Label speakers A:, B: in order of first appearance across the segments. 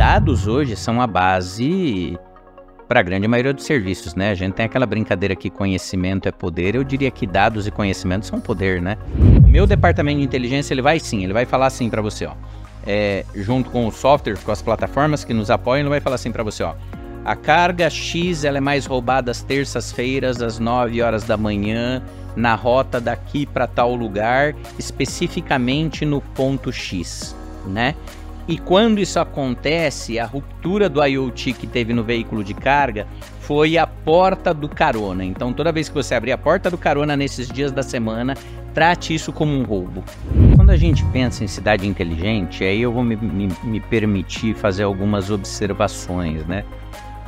A: dados hoje são a base para a grande maioria dos serviços, né? A gente tem aquela brincadeira que conhecimento é poder. Eu diria que dados e conhecimento são poder, né? O meu departamento de inteligência ele vai sim, ele vai falar assim para você, ó. É, junto com os softwares, com as plataformas que nos apoiam, ele vai falar assim para você, ó. A carga X ela é mais roubada às terças-feiras, às 9 horas da manhã, na rota daqui para tal lugar, especificamente no ponto X, né? E quando isso acontece, a ruptura do IoT que teve no veículo de carga foi a porta do carona. Então, toda vez que você abrir a porta do carona nesses dias da semana, trate isso como um roubo. Quando a gente pensa em cidade inteligente, aí eu vou me, me, me permitir fazer algumas observações, né?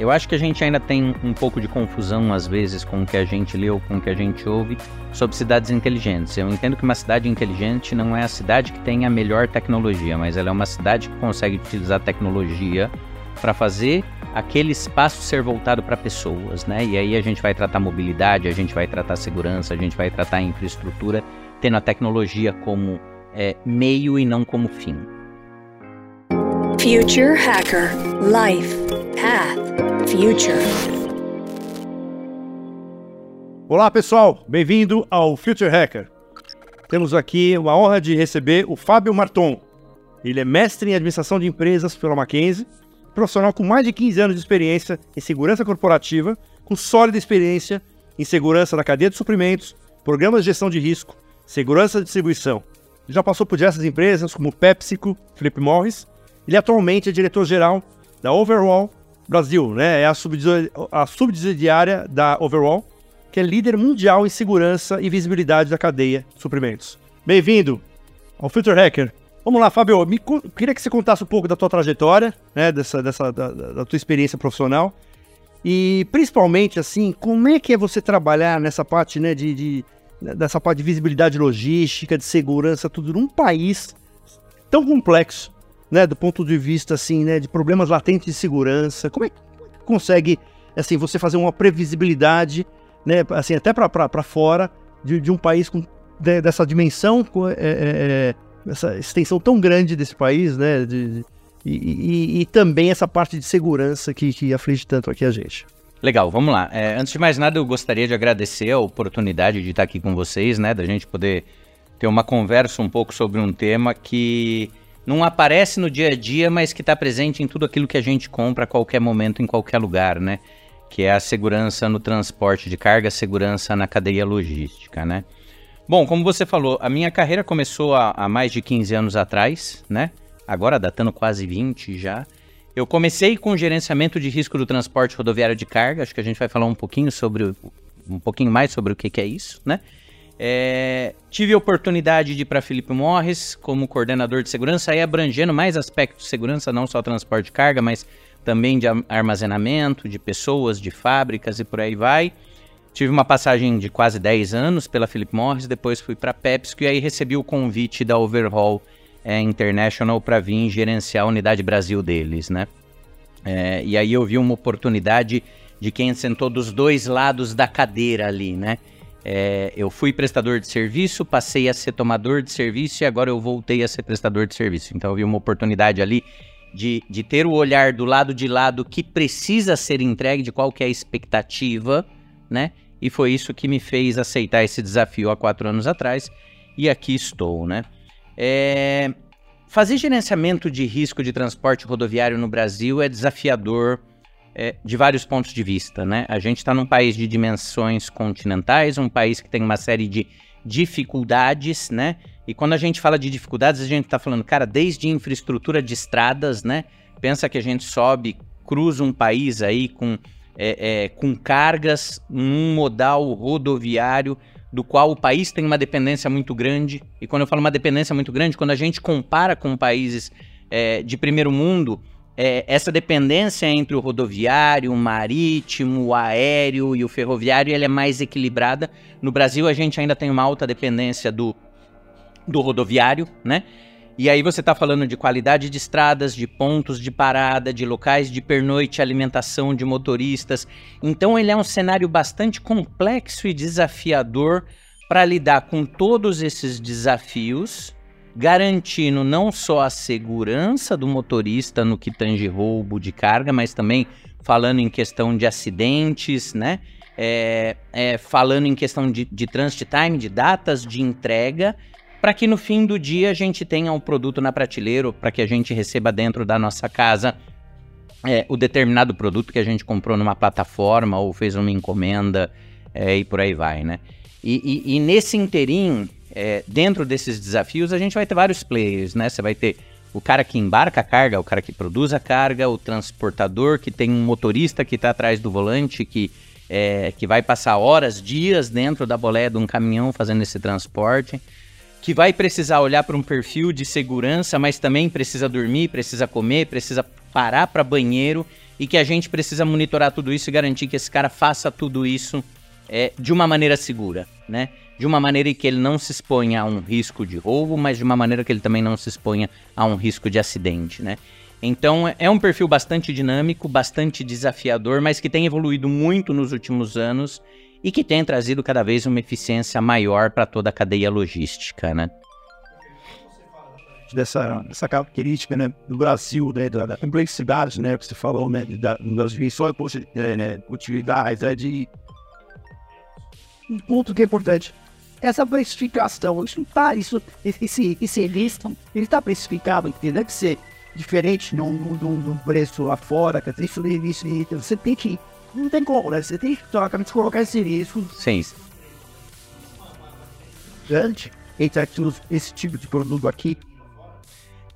A: Eu acho que a gente ainda tem um pouco de confusão, às vezes, com o que a gente lê ou com o que a gente ouve sobre cidades inteligentes. Eu entendo que uma cidade inteligente não é a cidade que tem a melhor tecnologia, mas ela é uma cidade que consegue utilizar tecnologia para fazer aquele espaço ser voltado para pessoas, né? E aí a gente vai tratar mobilidade, a gente vai tratar segurança, a gente vai tratar infraestrutura, tendo a tecnologia como é, meio e não como fim.
B: Future Hacker Life Path Future.
C: Olá pessoal, bem-vindo ao Future Hacker. Temos aqui uma honra de receber o Fábio Marton. Ele é mestre em administração de empresas pela Mackenzie, profissional com mais de 15 anos de experiência em segurança corporativa, com sólida experiência em segurança da cadeia de suprimentos, programas de gestão de risco, segurança de distribuição. Ele já passou por diversas empresas como PepsiCo, Philip Morris ele atualmente é diretor-geral da Overall Brasil, né? É a, subsidiária da Overall, que é líder mundial em segurança e visibilidade da cadeia de suprimentos. Bem-vindo ao Future Hacker. Vamos lá, Fábio. Me, queria que você contasse um pouco da tua trajetória, né? Dessa, dessa, da, da tua experiência profissional. E principalmente, assim, como é que é você trabalhar nessa parte, né, de, de, dessa parte de visibilidade logística, de segurança, tudo num país tão complexo né, do ponto de vista assim, né, de problemas latentes de segurança? Como é que consegue assim você fazer uma previsibilidade, né, assim até para fora de, de, um país com de, dessa dimensão, é, é, é, essa extensão tão grande desse país, né, de, e, e, e, também essa parte de segurança que, que aflige tanto aqui a gente.
A: Legal, vamos lá. É, antes de mais nada, eu gostaria de agradecer a oportunidade de estar aqui com vocês, né, da gente poder ter uma conversa um pouco sobre um tema que não aparece no dia a dia, mas que está presente em tudo aquilo que a gente compra a qualquer momento, em qualquer lugar, né? Que é a segurança no transporte de carga, segurança na cadeia logística, né? Bom, como você falou, a minha carreira começou há, há mais de 15 anos atrás, né? Agora datando quase 20 já. Eu comecei com gerenciamento de risco do transporte rodoviário de carga, acho que a gente vai falar um pouquinho sobre um pouquinho mais sobre o que, que é isso, né? É, tive a oportunidade de ir para Felipe Morris como coordenador de segurança, aí abrangendo mais aspectos de segurança, não só transporte de carga, mas também de armazenamento, de pessoas, de fábricas e por aí vai. Tive uma passagem de quase 10 anos pela Philip Morris, depois fui para PepsiCo e aí recebi o convite da Overhaul é, International para vir gerenciar a unidade Brasil deles, né? É, e aí eu vi uma oportunidade de quem sentou dos dois lados da cadeira ali, né? É, eu fui prestador de serviço, passei a ser tomador de serviço e agora eu voltei a ser prestador de serviço. Então eu vi uma oportunidade ali de, de ter o olhar do lado de lá do que precisa ser entregue, de qual que é a expectativa, né? E foi isso que me fez aceitar esse desafio há quatro anos atrás e aqui estou, né? É, fazer gerenciamento de risco de transporte rodoviário no Brasil é desafiador é, de vários pontos de vista, né? A gente está num país de dimensões continentais, um país que tem uma série de dificuldades, né? E quando a gente fala de dificuldades, a gente está falando, cara, desde infraestrutura de estradas, né? Pensa que a gente sobe, cruza um país aí com, é, é, com cargas num modal rodoviário do qual o país tem uma dependência muito grande. E quando eu falo uma dependência muito grande, quando a gente compara com países é, de primeiro mundo, é, essa dependência entre o rodoviário, o marítimo, o aéreo e o ferroviário ela é mais equilibrada. No Brasil, a gente ainda tem uma alta dependência do, do rodoviário, né? E aí você está falando de qualidade de estradas, de pontos de parada, de locais de pernoite, alimentação de motoristas. Então ele é um cenário bastante complexo e desafiador para lidar com todos esses desafios garantindo não só a segurança do motorista no que tange roubo de carga, mas também falando em questão de acidentes, né? É, é, falando em questão de, de transit time, de datas de entrega, para que no fim do dia a gente tenha um produto na prateleira, para que a gente receba dentro da nossa casa é, o determinado produto que a gente comprou numa plataforma ou fez uma encomenda é, e por aí vai, né? E, e, e nesse interim, é, dentro desses desafios, a gente vai ter vários players, né? Você vai ter o cara que embarca a carga, o cara que produz a carga, o transportador que tem um motorista que está atrás do volante, que, é, que vai passar horas, dias dentro da boleia de um caminhão fazendo esse transporte, que vai precisar olhar para um perfil de segurança, mas também precisa dormir, precisa comer, precisa parar para banheiro e que a gente precisa monitorar tudo isso e garantir que esse cara faça tudo isso é, de uma maneira segura, né? De uma maneira em que ele não se exponha a um risco de roubo, mas de uma maneira que ele também não se exponha a um risco de acidente, né? Então é um perfil bastante dinâmico, bastante desafiador, mas que tem evoluído muito nos últimos anos e que tem trazido cada vez uma eficiência maior para toda a cadeia logística, né?
D: Dessa, dessa característica né, do Brasil, né, da, da complexidade né, que você falou, né, da, das dimensões, né, né, utilidades, né, de um ponto que é importante essa precificação, isso tá, isso, esse, esse lista, ele está precificado, entendeu? Deve ser diferente no, no, preço lá fora, quer dizer, isso, isso, isso, você tem que, não tem como, né? Você tem que totalmente colocar esse risco.
A: Sim.
D: Grande entre esse tipo de produto aqui.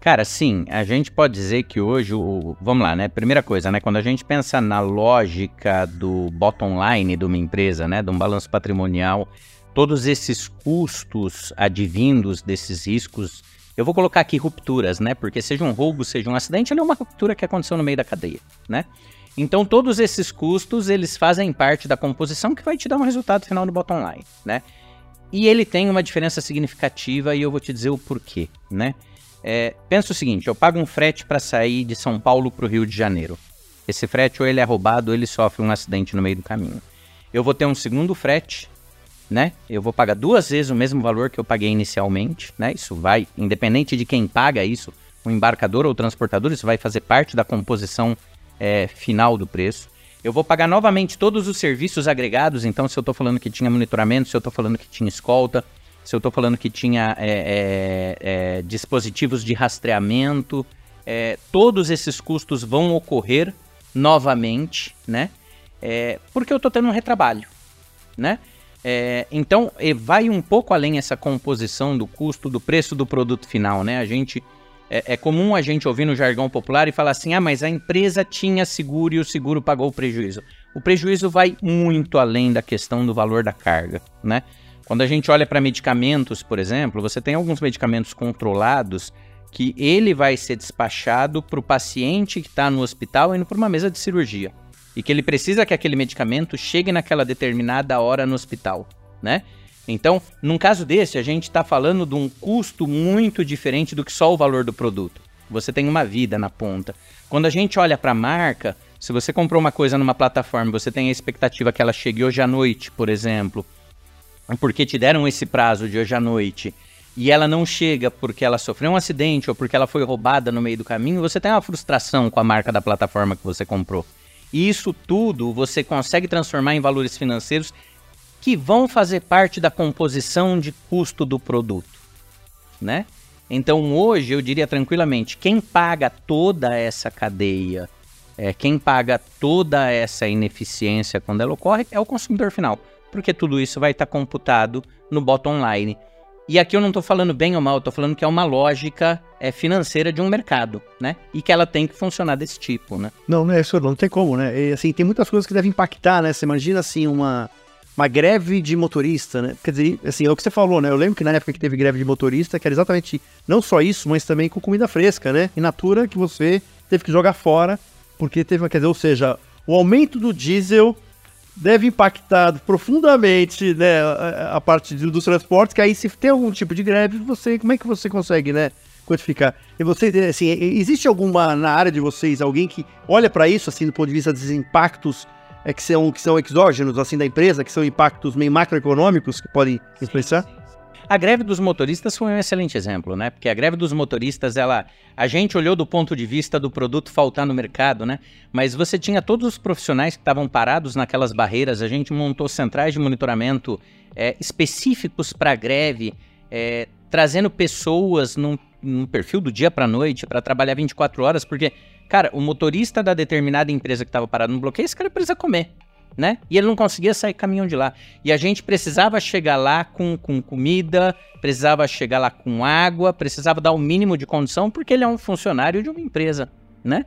A: Cara, sim, a gente pode dizer que hoje, o, vamos lá, né? Primeira coisa, né? Quando a gente pensa na lógica do bottom line de uma empresa, né? De um balanço patrimonial, todos esses custos advindos desses riscos, eu vou colocar aqui rupturas, né? Porque seja um roubo, seja um acidente, ele é uma ruptura que aconteceu no meio da cadeia, né? Então todos esses custos, eles fazem parte da composição que vai te dar um resultado final no bottom line, né? E ele tem uma diferença significativa e eu vou te dizer o porquê, né? É, pensa o seguinte, eu pago um frete para sair de São Paulo para o Rio de Janeiro. Esse frete ou ele é roubado ou ele sofre um acidente no meio do caminho. Eu vou ter um segundo frete né? Eu vou pagar duas vezes o mesmo valor que eu paguei inicialmente, né? Isso vai, independente de quem paga isso, o embarcador ou o transportador, isso vai fazer parte da composição é, final do preço. Eu vou pagar novamente todos os serviços agregados, então se eu estou falando que tinha monitoramento, se eu estou falando que tinha escolta, se eu estou falando que tinha é, é, é dispositivos de rastreamento, é, todos esses custos vão ocorrer novamente, né? É, porque eu estou tendo um retrabalho, né? É, então, vai um pouco além essa composição do custo, do preço do produto final, né? A gente é, é, comum a gente ouvir no jargão popular e falar assim: ah, mas a empresa tinha seguro e o seguro pagou o prejuízo. O prejuízo vai muito além da questão do valor da carga, né? Quando a gente olha para medicamentos, por exemplo, você tem alguns medicamentos controlados que ele vai ser despachado para o paciente que está no hospital indo para uma mesa de cirurgia e que ele precisa que aquele medicamento chegue naquela determinada hora no hospital, né? Então, num caso desse, a gente está falando de um custo muito diferente do que só o valor do produto. Você tem uma vida na ponta. Quando a gente olha para a marca, se você comprou uma coisa numa plataforma, você tem a expectativa que ela chegue hoje à noite, por exemplo, porque te deram esse prazo de hoje à noite, e ela não chega porque ela sofreu um acidente ou porque ela foi roubada no meio do caminho, você tem uma frustração com a marca da plataforma que você comprou. E isso tudo você consegue transformar em valores financeiros que vão fazer parte da composição de custo do produto, né? Então hoje eu diria tranquilamente, quem paga toda essa cadeia, é, quem paga toda essa ineficiência quando ela ocorre é o consumidor final, porque tudo isso vai estar computado no bottom line. E aqui eu não estou falando bem ou mal, estou falando que é uma lógica é, financeira de um mercado, né? E que ela tem que funcionar desse tipo, né?
C: Não, não é isso, não tem como, né? E, assim, tem muitas coisas que devem impactar, né? Você imagina, assim, uma, uma greve de motorista, né? Quer dizer, assim, é o que você falou, né? Eu lembro que na época que teve greve de motorista, que era exatamente não só isso, mas também com comida fresca, né? In natura que você teve que jogar fora, porque teve, quer dizer, ou seja, o aumento do diesel deve impactar profundamente né, a, a parte dos transportes, que aí se tem algum tipo de greve, você como é que você consegue, né, quantificar? E você, assim, existe alguma na área de vocês alguém que olha para isso assim do ponto de vista dos impactos é, que são que são exógenos assim da empresa, que são impactos meio macroeconômicos que podem influenciar?
A: A greve dos motoristas foi um excelente exemplo, né? Porque a greve dos motoristas, ela, a gente olhou do ponto de vista do produto faltar no mercado, né? Mas você tinha todos os profissionais que estavam parados naquelas barreiras. A gente montou centrais de monitoramento é, específicos para a greve, é, trazendo pessoas num, num perfil do dia para noite para trabalhar 24 horas, porque, cara, o motorista da determinada empresa que estava parado no bloqueio, esse cara precisa comer né? E ele não conseguia sair caminhão de lá. E a gente precisava chegar lá com, com comida, precisava chegar lá com água, precisava dar o mínimo de condição, porque ele é um funcionário de uma empresa, né?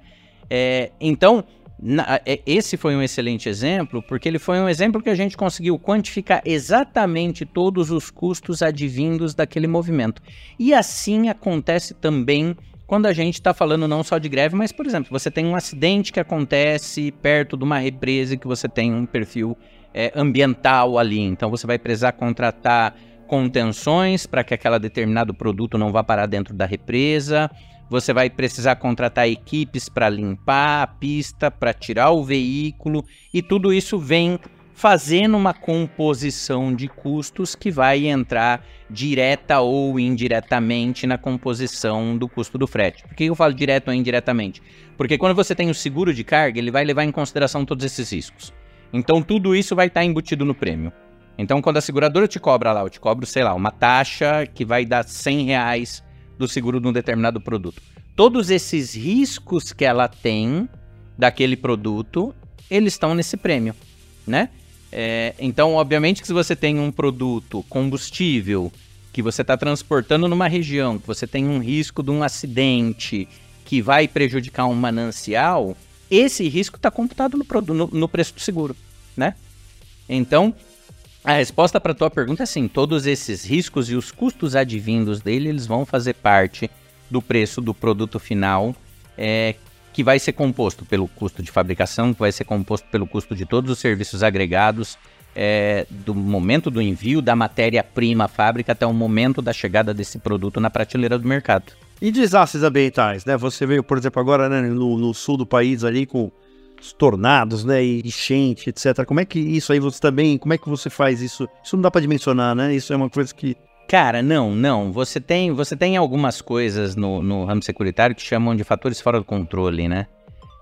A: É, então, na, é, esse foi um excelente exemplo, porque ele foi um exemplo que a gente conseguiu quantificar exatamente todos os custos advindos daquele movimento. E assim acontece também quando a gente está falando não só de greve, mas, por exemplo, você tem um acidente que acontece perto de uma represa que você tem um perfil é, ambiental ali. Então você vai precisar contratar contenções para que aquele determinado produto não vá parar dentro da represa. Você vai precisar contratar equipes para limpar a pista, para tirar o veículo, e tudo isso vem fazendo uma composição de custos que vai entrar direta ou indiretamente na composição do custo do frete. Por que eu falo direto ou indiretamente? Porque quando você tem o seguro de carga, ele vai levar em consideração todos esses riscos. Então tudo isso vai estar embutido no prêmio. Então quando a seguradora te cobra lá, eu te cobro, sei lá, uma taxa que vai dar 100 reais do seguro de um determinado produto. Todos esses riscos que ela tem daquele produto, eles estão nesse prêmio, né? É, então, obviamente que se você tem um produto combustível que você está transportando numa região, que você tem um risco de um acidente que vai prejudicar um manancial, esse risco está computado no, no, no, preço do seguro, né? Então, a resposta para a tua pergunta é sim, todos esses riscos e os custos advindos dele, eles vão fazer parte do preço do produto final é, que vai ser composto pelo custo de fabricação, que vai ser composto pelo custo de todos os serviços agregados, é, do momento do envio da matéria-prima à fábrica até o momento da chegada desse produto na prateleira do mercado.
C: E desastres ambientais, né? Você veio, por exemplo, agora né, no, no sul do país ali com os tornados, né, e enchente, etc. Como é que isso aí você também, como é que você faz isso? Isso não dá para dimensionar, né? Isso é uma coisa que
A: Cara, não, não. Você tem, você tem algumas coisas no, no ramo securitário que chamam de fatores fora do controle, né?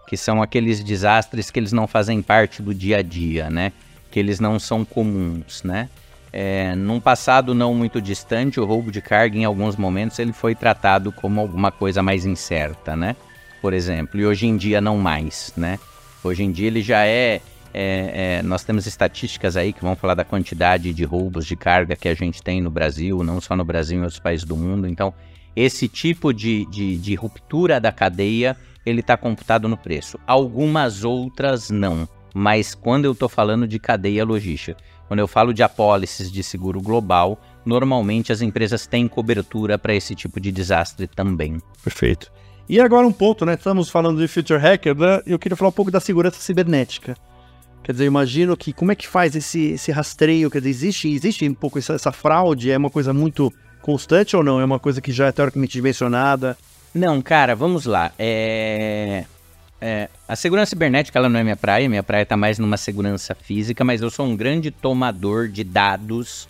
A: Que são aqueles desastres que eles não fazem parte do dia a dia, né? Que eles não são comuns, né? É, num passado não muito distante, o roubo de carga, em alguns momentos, ele foi tratado como alguma coisa mais incerta, né? Por exemplo, e hoje em dia não mais, né? Hoje em dia ele já é é, é, nós temos estatísticas aí que vão falar da quantidade de roubos de carga que a gente tem no Brasil, não só no Brasil, em outros países do mundo. Então, esse tipo de, de, de ruptura da cadeia, ele está computado no preço. Algumas outras não. Mas quando eu estou falando de cadeia logística, quando eu falo de apólices de seguro global, normalmente as empresas têm cobertura para esse tipo de desastre também.
C: Perfeito. E agora um ponto, né? Estamos falando de Future Hacker, né? eu queria falar um pouco da segurança cibernética. Quer dizer, eu imagino que como é que faz esse, esse rastreio? Quer dizer, existe, existe um pouco essa, essa fraude? É uma coisa muito constante ou não? É uma coisa que já é teoricamente dimensionada?
A: Não, cara, vamos lá. É... É, a segurança cibernética ela não é minha praia, minha praia está mais numa segurança física, mas eu sou um grande tomador de dados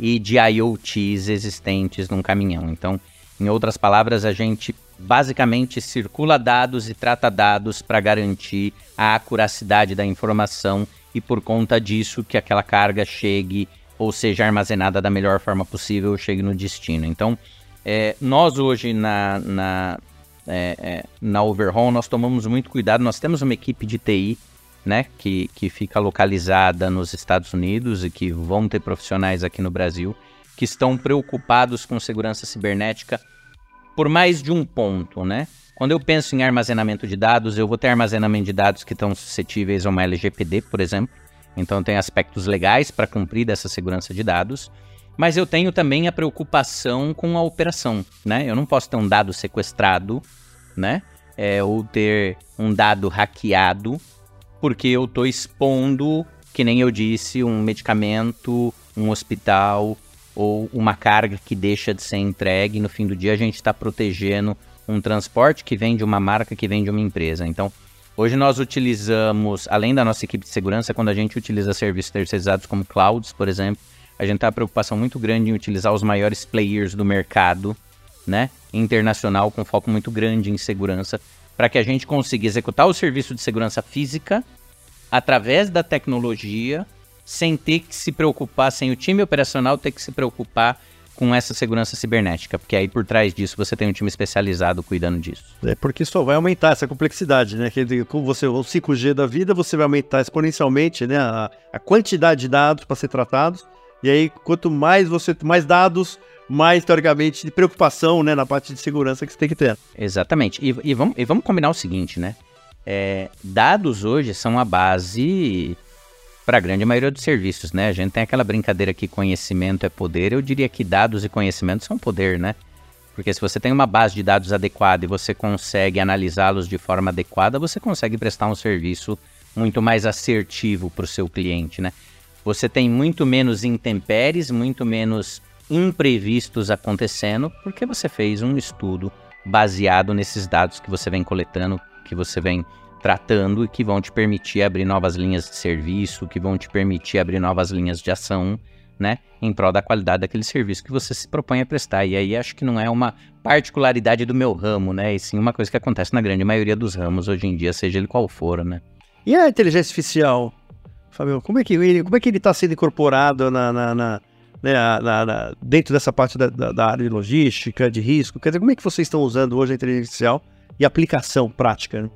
A: e de IoTs existentes num caminhão. Então, em outras palavras, a gente basicamente circula dados e trata dados para garantir a acuracidade da informação e por conta disso que aquela carga chegue ou seja armazenada da melhor forma possível, chegue no destino. Então, é, nós hoje na, na, é, é, na Overhaul, nós tomamos muito cuidado, nós temos uma equipe de TI né, que, que fica localizada nos Estados Unidos e que vão ter profissionais aqui no Brasil que estão preocupados com segurança cibernética por mais de um ponto, né? Quando eu penso em armazenamento de dados, eu vou ter armazenamento de dados que estão suscetíveis a uma LGPD, por exemplo. Então tem aspectos legais para cumprir dessa segurança de dados. Mas eu tenho também a preocupação com a operação, né? Eu não posso ter um dado sequestrado, né? É, ou ter um dado hackeado, porque eu estou expondo, que nem eu disse, um medicamento, um hospital, ou uma carga que deixa de ser entregue. No fim do dia, a gente está protegendo um transporte que vem de uma marca, que vem de uma empresa. Então, hoje nós utilizamos, além da nossa equipe de segurança, quando a gente utiliza serviços terceirizados como clouds, por exemplo, a gente tem uma preocupação muito grande em utilizar os maiores players do mercado, né, internacional, com foco muito grande em segurança, para que a gente consiga executar o serviço de segurança física através da tecnologia, sem ter que se preocupar, sem o time operacional ter que se preocupar com essa segurança cibernética, porque aí por trás disso você tem um time especializado cuidando disso.
C: É porque só vai aumentar essa complexidade, né? Que com você o 5G da vida, você vai aumentar exponencialmente, né, a, a quantidade de dados para ser tratados. E aí quanto mais você mais dados, mais teoricamente de preocupação, né, na parte de segurança que você tem que ter.
A: Exatamente. E, e vamos, e vamos combinar o seguinte, né? É, dados hoje são a base para a grande maioria dos serviços, né? A gente tem aquela brincadeira que conhecimento é poder. Eu diria que dados e conhecimento são poder, né? Porque se você tem uma base de dados adequada e você consegue analisá-los de forma adequada, você consegue prestar um serviço muito mais assertivo para o seu cliente, né? Você tem muito menos intempéries, muito menos imprevistos acontecendo, porque você fez um estudo baseado nesses dados que você vem coletando, que você vem tratando e que vão te permitir abrir novas linhas de serviço, que vão te permitir abrir novas linhas de ação, né, em prol da qualidade daquele serviço que você se propõe a prestar. E aí acho que não é uma particularidade do meu ramo, né, e sim uma coisa que acontece na grande maioria dos ramos hoje em dia, seja ele qual for, né.
C: E a inteligência artificial, Fabio, como é que ele, como é que ele está sendo incorporado na, na, né, na, na, dentro dessa parte da, da, da, área de logística, de risco? Quer dizer, como é que vocês estão usando hoje a inteligência artificial e aplicação prática? Né?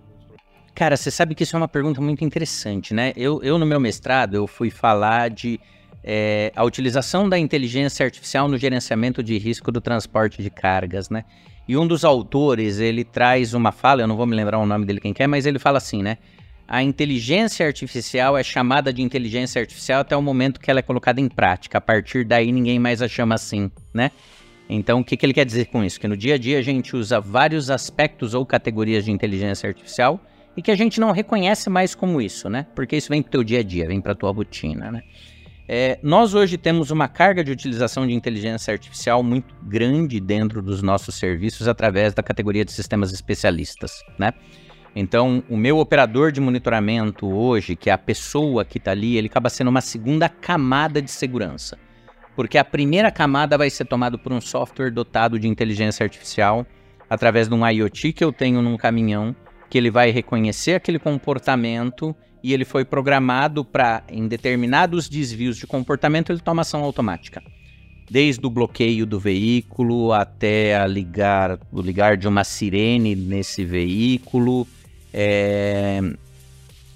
A: Cara, você sabe que isso é uma pergunta muito interessante, né? Eu, eu no meu mestrado, eu fui falar de é, a utilização da inteligência artificial no gerenciamento de risco do transporte de cargas, né? E um dos autores, ele traz uma fala, eu não vou me lembrar o nome dele quem quer, mas ele fala assim, né? A inteligência artificial é chamada de inteligência artificial até o momento que ela é colocada em prática. A partir daí, ninguém mais a chama assim, né? Então, o que, que ele quer dizer com isso? Que no dia a dia a gente usa vários aspectos ou categorias de inteligência artificial e que a gente não reconhece mais como isso, né? Porque isso vem pro teu dia a dia, vem pra tua rotina, né? É, nós hoje temos uma carga de utilização de inteligência artificial muito grande dentro dos nossos serviços através da categoria de sistemas especialistas, né? Então, o meu operador de monitoramento hoje, que é a pessoa que está ali, ele acaba sendo uma segunda camada de segurança. Porque a primeira camada vai ser tomada por um software dotado de inteligência artificial através de um IoT que eu tenho num caminhão que ele vai reconhecer aquele comportamento e ele foi programado para, em determinados desvios de comportamento, ele toma ação automática. Desde o bloqueio do veículo até a ligar, o ligar de uma sirene nesse veículo. É...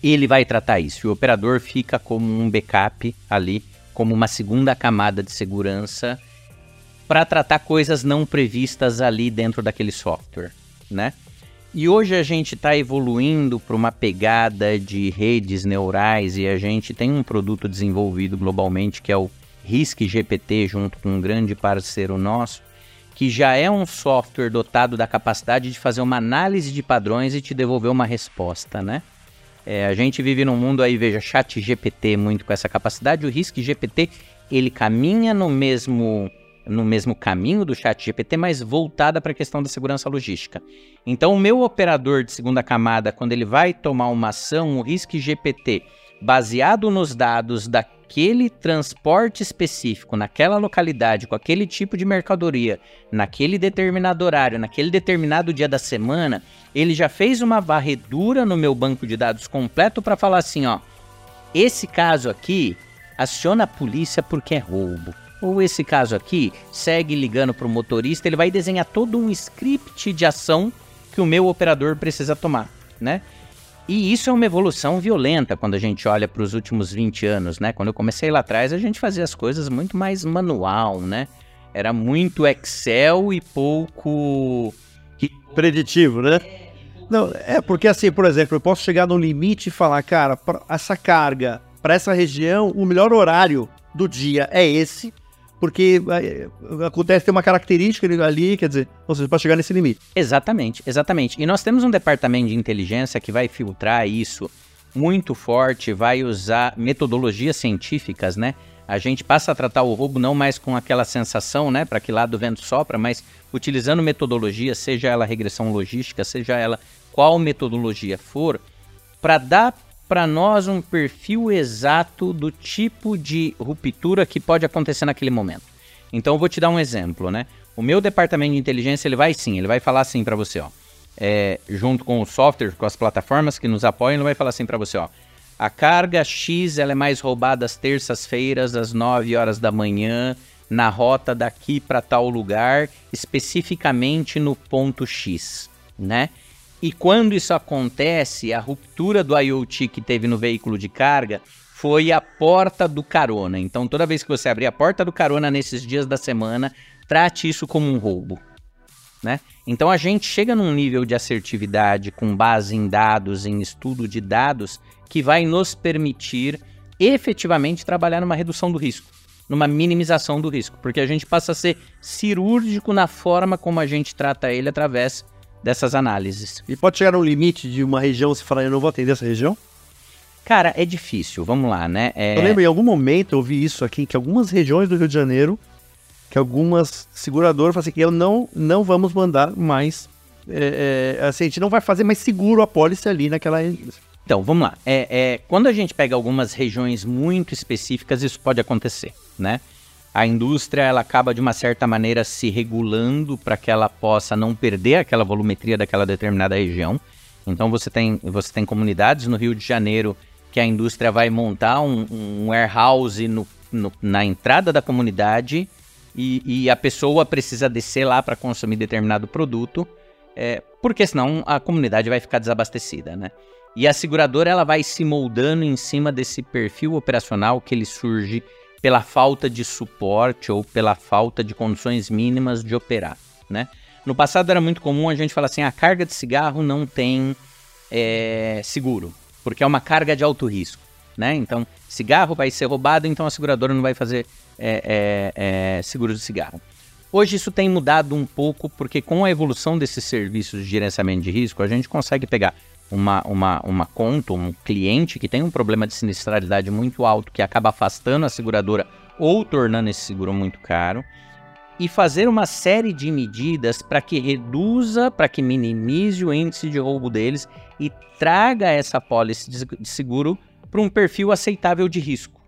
A: Ele vai tratar isso. O operador fica como um backup ali, como uma segunda camada de segurança para tratar coisas não previstas ali dentro daquele software, né? E hoje a gente está evoluindo para uma pegada de redes neurais e a gente tem um produto desenvolvido globalmente que é o RISC GPT, junto com um grande parceiro nosso, que já é um software dotado da capacidade de fazer uma análise de padrões e te devolver uma resposta, né? É, a gente vive num mundo aí, veja, chat GPT muito com essa capacidade, o RISC GPT, ele caminha no mesmo no mesmo caminho do chat GPT, mas voltada para a questão da segurança logística. Então, o meu operador de segunda camada, quando ele vai tomar uma ação, o RISC GPT, baseado nos dados daquele transporte específico, naquela localidade, com aquele tipo de mercadoria, naquele determinado horário, naquele determinado dia da semana, ele já fez uma varredura no meu banco de dados completo para falar assim, ó, esse caso aqui aciona a polícia porque é roubo. Ou esse caso aqui, segue ligando para o motorista, ele vai desenhar todo um script de ação que o meu operador precisa tomar, né? E isso é uma evolução violenta quando a gente olha para os últimos 20 anos, né? Quando eu comecei lá atrás, a gente fazia as coisas muito mais manual, né? Era muito Excel e pouco
C: preditivo, né? Não, é porque assim, por exemplo, eu posso chegar no limite e falar, cara, essa carga para essa região, o melhor horário do dia é esse porque é, acontece ter uma característica ali, quer dizer, ou seja, para chegar nesse limite.
A: Exatamente, exatamente. E nós temos um departamento de inteligência que vai filtrar isso muito forte, vai usar metodologias científicas, né? A gente passa a tratar o roubo não mais com aquela sensação, né, para que lado o vento sopra, mas utilizando metodologia, seja ela regressão logística, seja ela qual metodologia for, para dar para nós um perfil exato do tipo de ruptura que pode acontecer naquele momento. Então eu vou te dar um exemplo, né? O meu departamento de inteligência ele vai sim, ele vai falar assim para você, ó, é, junto com o software, com as plataformas que nos apoiam, ele vai falar assim para você, ó, a carga X ela é mais roubada às terças-feiras às 9 horas da manhã na rota daqui para tal lugar, especificamente no ponto X, né? E quando isso acontece, a ruptura do IoT que teve no veículo de carga foi a porta do carona. Então, toda vez que você abrir a porta do carona nesses dias da semana, trate isso como um roubo. Né? Então a gente chega num nível de assertividade com base em dados, em estudo de dados, que vai nos permitir efetivamente trabalhar numa redução do risco, numa minimização do risco, porque a gente passa a ser cirúrgico na forma como a gente trata ele através dessas análises.
C: E pode chegar no limite de uma região se falar, eu não vou atender essa região?
A: Cara, é difícil, vamos lá, né? É...
C: Eu lembro em algum momento eu vi isso aqui, que algumas regiões do Rio de Janeiro, que algumas seguradoras falam assim, que eu não, não vamos mandar mais, é, é, assim, a gente não vai fazer mais seguro a pólice ali naquela
A: então, vamos lá. É, é, quando a gente pega algumas regiões muito específicas, isso pode acontecer, né? A indústria ela acaba de uma certa maneira se regulando para que ela possa não perder aquela volumetria daquela determinada região. Então você tem, você tem comunidades no Rio de Janeiro que a indústria vai montar um, um warehouse no, no, na entrada da comunidade e, e, a pessoa precisa descer lá para consumir determinado produto, é, porque senão a comunidade vai ficar desabastecida, né? E a seguradora ela vai se moldando em cima desse perfil operacional que ele surge pela falta de suporte ou pela falta de condições mínimas de operar, né? No passado era muito comum a gente falar assim, a carga de cigarro não tem é, seguro, porque é uma carga de alto risco, né? Então, cigarro vai ser roubado, então a seguradora não vai fazer é, é seguro de cigarro. Hoje isso tem mudado um pouco, porque com a evolução desses serviços de gerenciamento de risco, a gente consegue pegar uma, uma, uma conta, um cliente que tem um problema de sinistralidade muito alto, que acaba afastando a seguradora ou tornando esse seguro muito caro, e fazer uma série de medidas para que reduza, para que minimize o índice de roubo deles e traga essa pólice de seguro para um perfil aceitável de risco,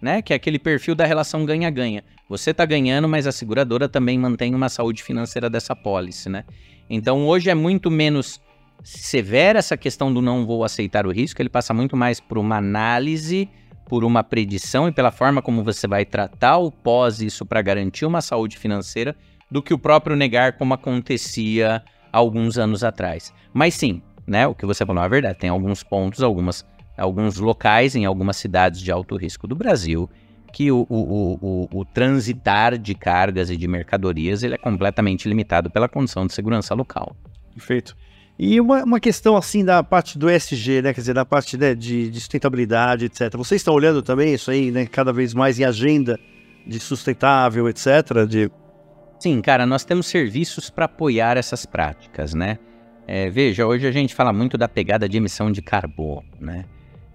A: né? Que é aquele perfil da relação ganha-ganha. Você está ganhando, mas a seguradora também mantém uma saúde financeira dessa pólice, né? Então hoje é muito menos severa essa questão do não vou aceitar o risco, ele passa muito mais por uma análise, por uma predição e pela forma como você vai tratar o pós isso para garantir uma saúde financeira, do que o próprio negar como acontecia alguns anos atrás. Mas sim, né, o que você falou é verdade, tem alguns pontos, algumas, alguns locais em algumas cidades de alto risco do Brasil que o, o, o, o, transitar de cargas e de mercadorias ele é completamente limitado pela condição de segurança local.
C: Perfeito. E uma, uma questão assim da parte do ESG, né? Quer dizer, da parte né, de, de, sustentabilidade, etc. Vocês estão olhando também isso aí, né? Cada vez mais em agenda de sustentável, etc. De...
A: Sim, cara, nós temos serviços para apoiar essas práticas, né? É, veja, hoje a gente fala muito da pegada de emissão de carbono, né?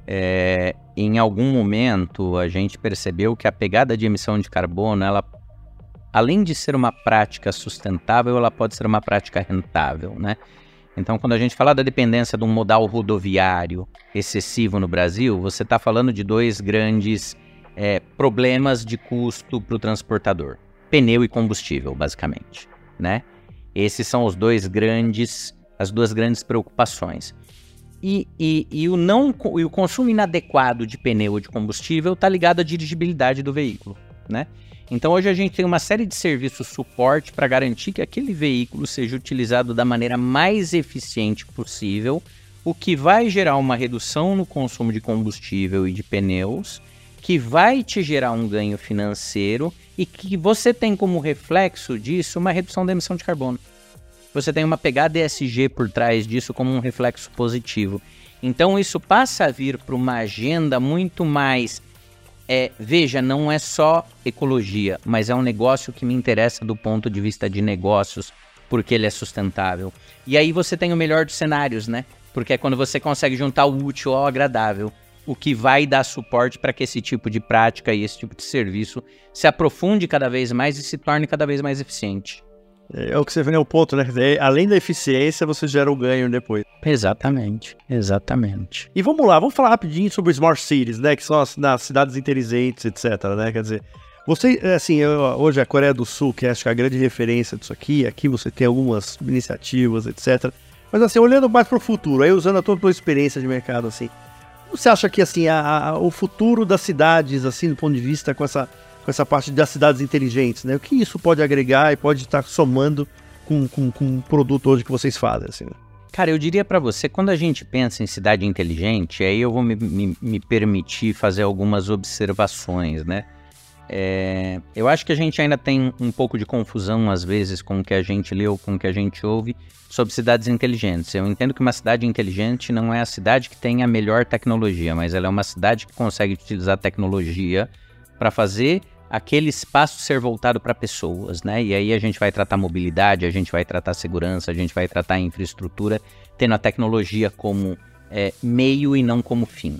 A: É, em algum momento a gente percebeu que a pegada de emissão de carbono, ela, além de ser uma prática sustentável, ela pode ser uma prática rentável, né? Então, quando a gente fala da dependência de um modal rodoviário excessivo no Brasil, você está falando de dois grandes é, problemas de custo para o transportador: pneu e combustível, basicamente, né? Esses são os dois grandes, as duas grandes preocupações. E, e, e o não e o consumo inadequado de pneu ou de combustível está ligado à dirigibilidade do veículo, né? Então hoje a gente tem uma série de serviços suporte para garantir que aquele veículo seja utilizado da maneira mais eficiente possível, o que vai gerar uma redução no consumo de combustível e de pneus, que vai te gerar um ganho financeiro e que você tem como reflexo disso uma redução da emissão de carbono. Você tem uma pegada ESG por trás disso como um reflexo positivo. Então isso passa a vir para uma agenda muito mais é, veja, não é só ecologia, mas é um negócio que me interessa do ponto de vista de negócios, porque ele é sustentável. E aí você tem o melhor dos cenários, né? Porque é quando você consegue juntar o útil ao agradável, o que vai dar suporte para que esse tipo de prática e esse tipo de serviço se aprofunde cada vez mais e se torne cada vez mais eficiente.
C: É o que você vê, é o ponto, né? Dizer, além da eficiência, você gera o ganho depois.
A: Exatamente, exatamente.
C: E vamos lá, vamos falar rapidinho sobre Smart Cities, né? Que são as, as cidades inteligentes, etc, né? Quer dizer, você, assim, eu, hoje a Coreia do Sul, que é, acho que é a grande referência disso aqui, aqui você tem algumas iniciativas, etc. Mas assim, olhando mais para o futuro, aí usando a tua, tua experiência de mercado, assim, você acha que assim a, a, o futuro das cidades, assim, do ponto de vista com essa essa parte das cidades inteligentes, né? O que isso pode agregar e pode estar somando com, com, com o produto hoje que vocês fazem, assim? Né?
A: Cara, eu diria para você, quando a gente pensa em cidade inteligente, aí eu vou me, me, me permitir fazer algumas observações, né? É, eu acho que a gente ainda tem um pouco de confusão, às vezes, com o que a gente lê ou com o que a gente ouve sobre cidades inteligentes. Eu entendo que uma cidade inteligente não é a cidade que tem a melhor tecnologia, mas ela é uma cidade que consegue utilizar tecnologia para fazer aquele espaço ser voltado para pessoas, né? E aí a gente vai tratar mobilidade, a gente vai tratar segurança, a gente vai tratar infraestrutura, tendo a tecnologia como é, meio e não como fim,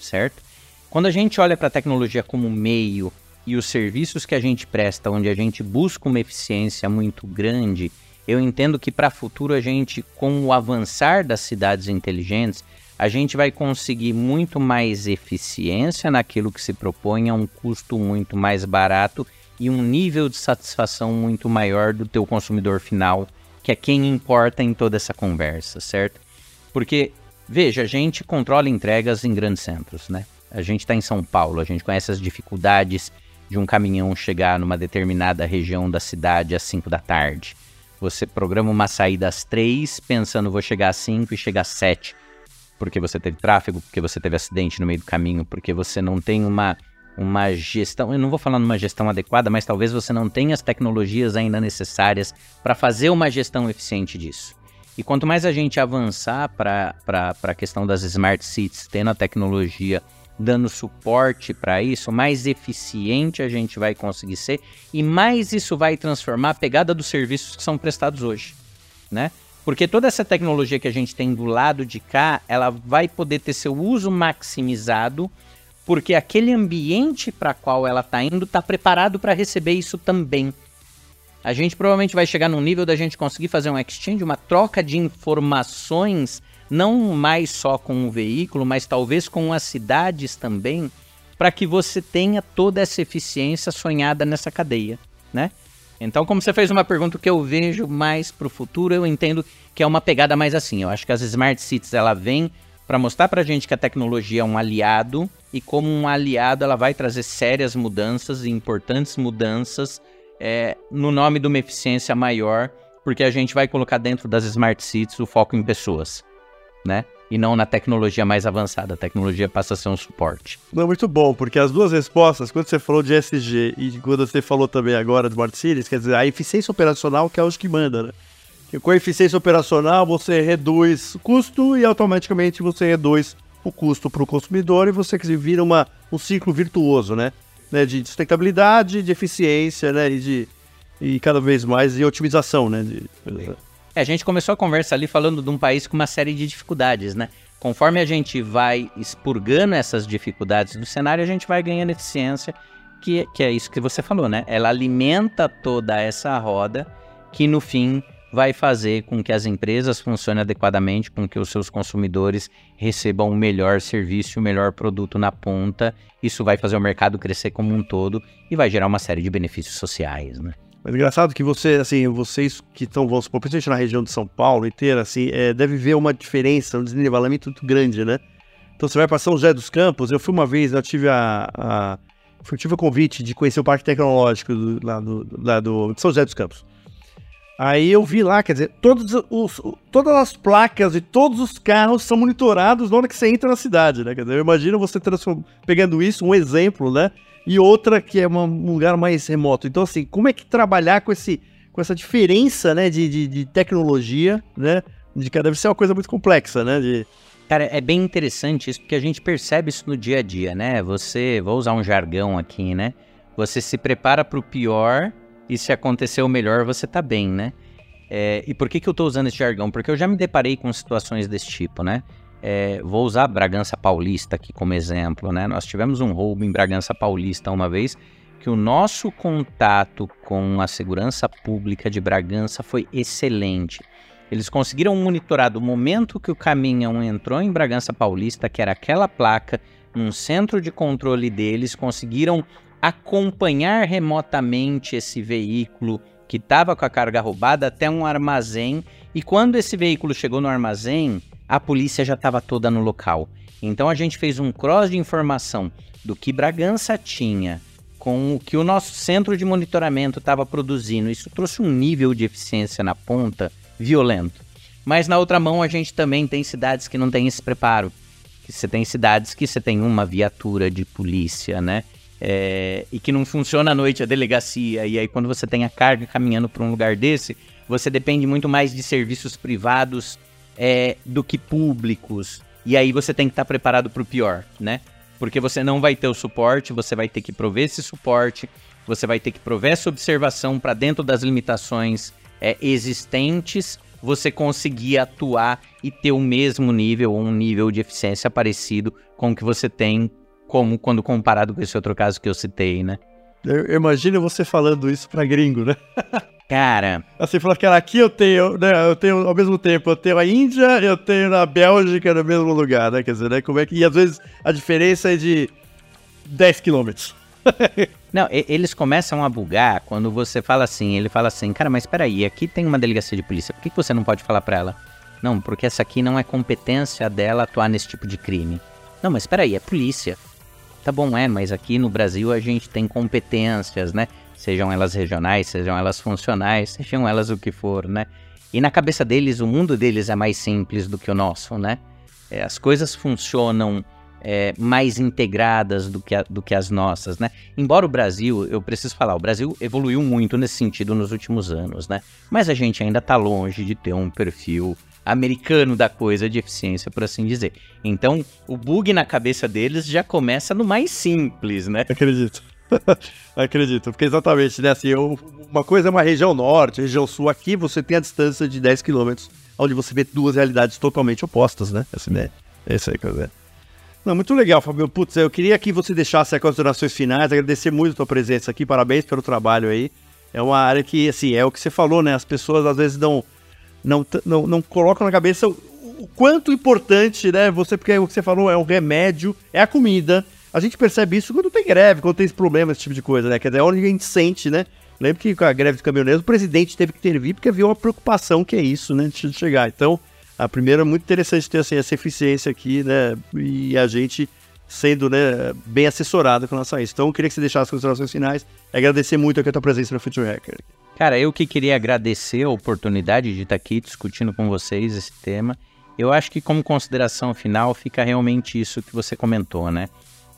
A: certo? Quando a gente olha para a tecnologia como meio e os serviços que a gente presta, onde a gente busca uma eficiência muito grande, eu entendo que para o futuro a gente, com o avançar das cidades inteligentes, a gente vai conseguir muito mais eficiência naquilo que se propõe a um custo muito mais barato e um nível de satisfação muito maior do teu consumidor final, que é quem importa em toda essa conversa, certo? Porque, veja, a gente controla entregas em grandes centros, né? A gente está em São Paulo, a gente conhece as dificuldades de um caminhão chegar numa determinada região da cidade às 5 da tarde. Você programa uma saída às 3, pensando vou chegar às 5 e chegar às 7 porque você teve tráfego, porque você teve acidente no meio do caminho, porque você não tem uma, uma gestão, eu não vou falar numa gestão adequada, mas talvez você não tenha as tecnologias ainda necessárias para fazer uma gestão eficiente disso. E quanto mais a gente avançar para a questão das smart cities, tendo a tecnologia dando suporte para isso, mais eficiente a gente vai conseguir ser e mais isso vai transformar a pegada dos serviços que são prestados hoje, né? Porque toda essa tecnologia que a gente tem do lado de cá, ela vai poder ter seu uso maximizado, porque aquele ambiente para qual ela está indo está preparado para receber isso também. A gente provavelmente vai chegar num nível da gente conseguir fazer um exchange, uma troca de informações, não mais só com o veículo, mas talvez com as cidades também, para que você tenha toda essa eficiência sonhada nessa cadeia, né? Então, como você fez uma pergunta que eu vejo mais para o futuro, eu entendo que é uma pegada mais assim. Eu acho que as Smart Cities ela vem para mostrar para a gente que a tecnologia é um aliado e como um aliado ela vai trazer sérias mudanças e importantes mudanças é, no nome de uma eficiência maior, porque a gente vai colocar dentro das Smart Cities o foco em pessoas, né? E não na tecnologia mais avançada. A tecnologia passa a ser um suporte.
C: Não, muito bom, porque as duas respostas, quando você falou de SG e quando você falou também agora de Smart Cities, quer dizer, a eficiência operacional que é o que manda, né? E com a eficiência operacional você reduz o custo e automaticamente você reduz o custo para o consumidor e você vira uma, um ciclo virtuoso, né? né? De sustentabilidade, de eficiência, né? E, de, e cada vez mais de otimização, né? De,
A: a gente começou a conversa ali falando de um país com uma série de dificuldades, né? Conforme a gente vai expurgando essas dificuldades do cenário, a gente vai ganhando eficiência, que, que é isso que você falou, né? Ela alimenta toda essa roda que no fim vai fazer com que as empresas funcionem adequadamente, com que os seus consumidores recebam o melhor serviço, o melhor produto na ponta. Isso vai fazer o mercado crescer como um todo e vai gerar uma série de benefícios sociais, né?
C: Mas engraçado que você, assim, vocês que estão, vamos supor, principalmente na região de São Paulo inteira, assim, é, deve ver uma diferença, um desnivelamento muito grande, né? Então você vai para São José dos Campos, eu fui uma vez, eu tive a, a eu tive o convite de conhecer o Parque Tecnológico do, lá, do, lá do São José dos Campos. Aí eu vi lá, quer dizer, todos os, todas as placas e todos os carros são monitorados na hora que você entra na cidade, né? Quer dizer, eu imagino você pegando isso, um exemplo, né? e outra que é uma, um lugar mais remoto. Então, assim, como é que trabalhar com, esse, com essa diferença, né, de, de, de tecnologia, né, de que deve ser uma coisa muito complexa, né, de...
A: Cara, é bem interessante isso, porque a gente percebe isso no dia a dia, né? Você, vou usar um jargão aqui, né? Você se prepara para o pior e se acontecer o melhor, você tá bem, né? É, e por que, que eu tô usando esse jargão? Porque eu já me deparei com situações desse tipo, né? É, vou usar Bragança Paulista aqui como exemplo, né? Nós tivemos um roubo em Bragança Paulista uma vez que o nosso contato com a segurança pública de Bragança foi excelente. Eles conseguiram monitorar do momento que o caminhão entrou em Bragança Paulista, que era aquela placa, num centro de controle deles, conseguiram acompanhar remotamente esse veículo que estava com a carga roubada até um armazém. E quando esse veículo chegou no armazém, a polícia já estava toda no local. Então a gente fez um cross de informação do que Bragança tinha com o que o nosso centro de monitoramento estava produzindo. Isso trouxe um nível de eficiência na ponta violento. Mas na outra mão a gente também tem cidades que não têm esse preparo. Que você tem cidades que você tem uma viatura de polícia, né? É, e que não funciona à noite a delegacia. E aí, quando você tem a carga caminhando para um lugar desse, você depende muito mais de serviços privados é, do que públicos. E aí você tem que estar tá preparado para o pior, né? Porque você não vai ter o suporte, você vai ter que prover esse suporte, você vai ter que prover essa observação para dentro das limitações é, existentes, você conseguir atuar e ter o mesmo nível ou um nível de eficiência parecido com o que você tem como quando comparado com esse outro caso que eu citei, né?
C: Eu imagino você falando isso para gringo, né?
A: Cara.
C: Assim, falou que aqui eu tenho, né? Eu tenho ao mesmo tempo, eu tenho a Índia, eu tenho a Bélgica no mesmo lugar, né? Quer dizer, né? Como é que. E às vezes a diferença é de 10 quilômetros.
A: Não, eles começam a bugar quando você fala assim, ele fala assim, cara, mas peraí, aqui tem uma delegacia de polícia, por que você não pode falar pra ela? Não, porque essa aqui não é competência dela atuar nesse tipo de crime. Não, mas peraí, é polícia. Tá bom, é, mas aqui no Brasil a gente tem competências, né? Sejam elas regionais, sejam elas funcionais, sejam elas o que for, né? E na cabeça deles, o mundo deles é mais simples do que o nosso, né? É, as coisas funcionam é, mais integradas do que, a, do que as nossas, né? Embora o Brasil, eu preciso falar, o Brasil evoluiu muito nesse sentido nos últimos anos, né? Mas a gente ainda está longe de ter um perfil americano da coisa de eficiência, por assim dizer. Então, o bug na cabeça deles já começa no mais simples, né?
C: Acredito. Acredito, porque exatamente, né? Assim, eu, uma coisa é uma região norte, região sul. Aqui você tem a distância de 10 quilômetros, onde você vê duas realidades totalmente opostas, né? Essa ideia. É isso aí, cara. Não, muito legal, Fabio. Putz, eu queria que você deixasse as considerações finais, agradecer muito a tua presença aqui, parabéns pelo trabalho aí. É uma área que, assim, é o que você falou, né? As pessoas às vezes não, não, não, não colocam na cabeça o, o quanto importante, né? Você, porque o que você falou é um remédio, é a comida. A gente percebe isso quando tem greve, quando tem esse problema, esse tipo de coisa, né? Quer dizer, é onde a gente sente, né? Lembro que com a greve de caminhoneiros, o presidente teve que intervir porque havia uma preocupação que é isso, né? De chegar. Então, a primeira, muito interessante ter assim, essa eficiência aqui, né? E a gente sendo né, bem assessorado com relação a isso. Então, eu queria que você deixasse as considerações finais e agradecer muito aqui a tua presença no Future Hacker.
A: Cara, eu que queria agradecer a oportunidade de estar aqui discutindo com vocês esse tema. Eu acho que, como consideração final, fica realmente isso que você comentou, né?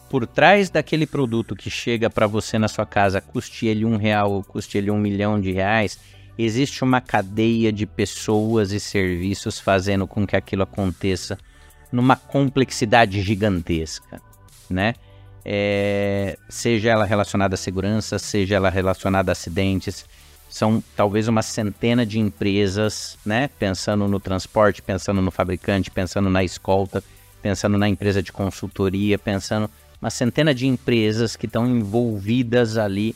A: Por trás daquele produto que chega para você na sua casa, custe ele um real ou custe ele um milhão de reais, existe uma cadeia de pessoas e serviços fazendo com que aquilo aconteça numa complexidade gigantesca, né? É, seja ela relacionada à segurança, seja ela relacionada a acidentes, são talvez uma centena de empresas, né? Pensando no transporte, pensando no fabricante, pensando na escolta, pensando na empresa de consultoria, pensando uma centena de empresas que estão envolvidas ali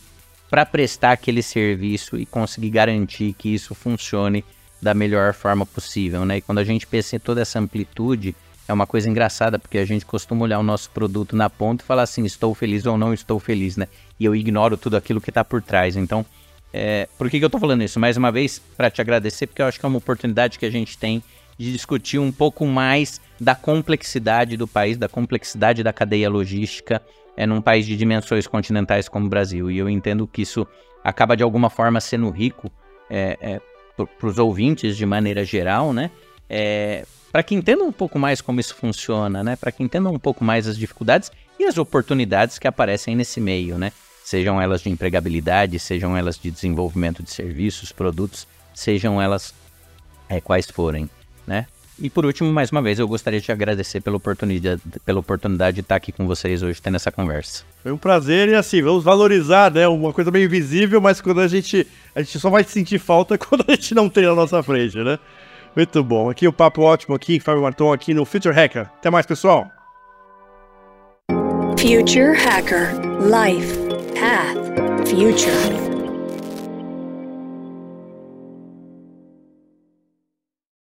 A: para prestar aquele serviço e conseguir garantir que isso funcione da melhor forma possível, né? E quando a gente pensa em toda essa amplitude, é uma coisa engraçada, porque a gente costuma olhar o nosso produto na ponta e falar assim, estou feliz ou não estou feliz, né? E eu ignoro tudo aquilo que está por trás. Então, é, por que, que eu estou falando isso? Mais uma vez, para te agradecer, porque eu acho que é uma oportunidade que a gente tem de discutir um pouco mais da complexidade do país, da complexidade da cadeia logística é num país de dimensões continentais como o Brasil. E eu entendo que isso acaba de alguma forma sendo rico é, é, para os ouvintes de maneira geral, né? Para que entendam um pouco mais como isso funciona, né? Para que entendam um pouco mais as dificuldades e as oportunidades que aparecem nesse meio, né? Sejam elas de empregabilidade, sejam elas de desenvolvimento de serviços, produtos, sejam elas é, quais forem, né? E por último, mais uma vez, eu gostaria de agradecer pela oportunidade, pela oportunidade de estar aqui com vocês hoje, tendo essa conversa.
C: Foi um prazer e assim, vamos valorizar, né? Uma coisa meio invisível, mas quando a gente. A gente só vai sentir falta quando a gente não tem na nossa frente, né? Muito bom. Aqui o papo ótimo aqui, Fábio Marton aqui no Future Hacker. Até mais, pessoal.
B: Future Hacker Life path, future.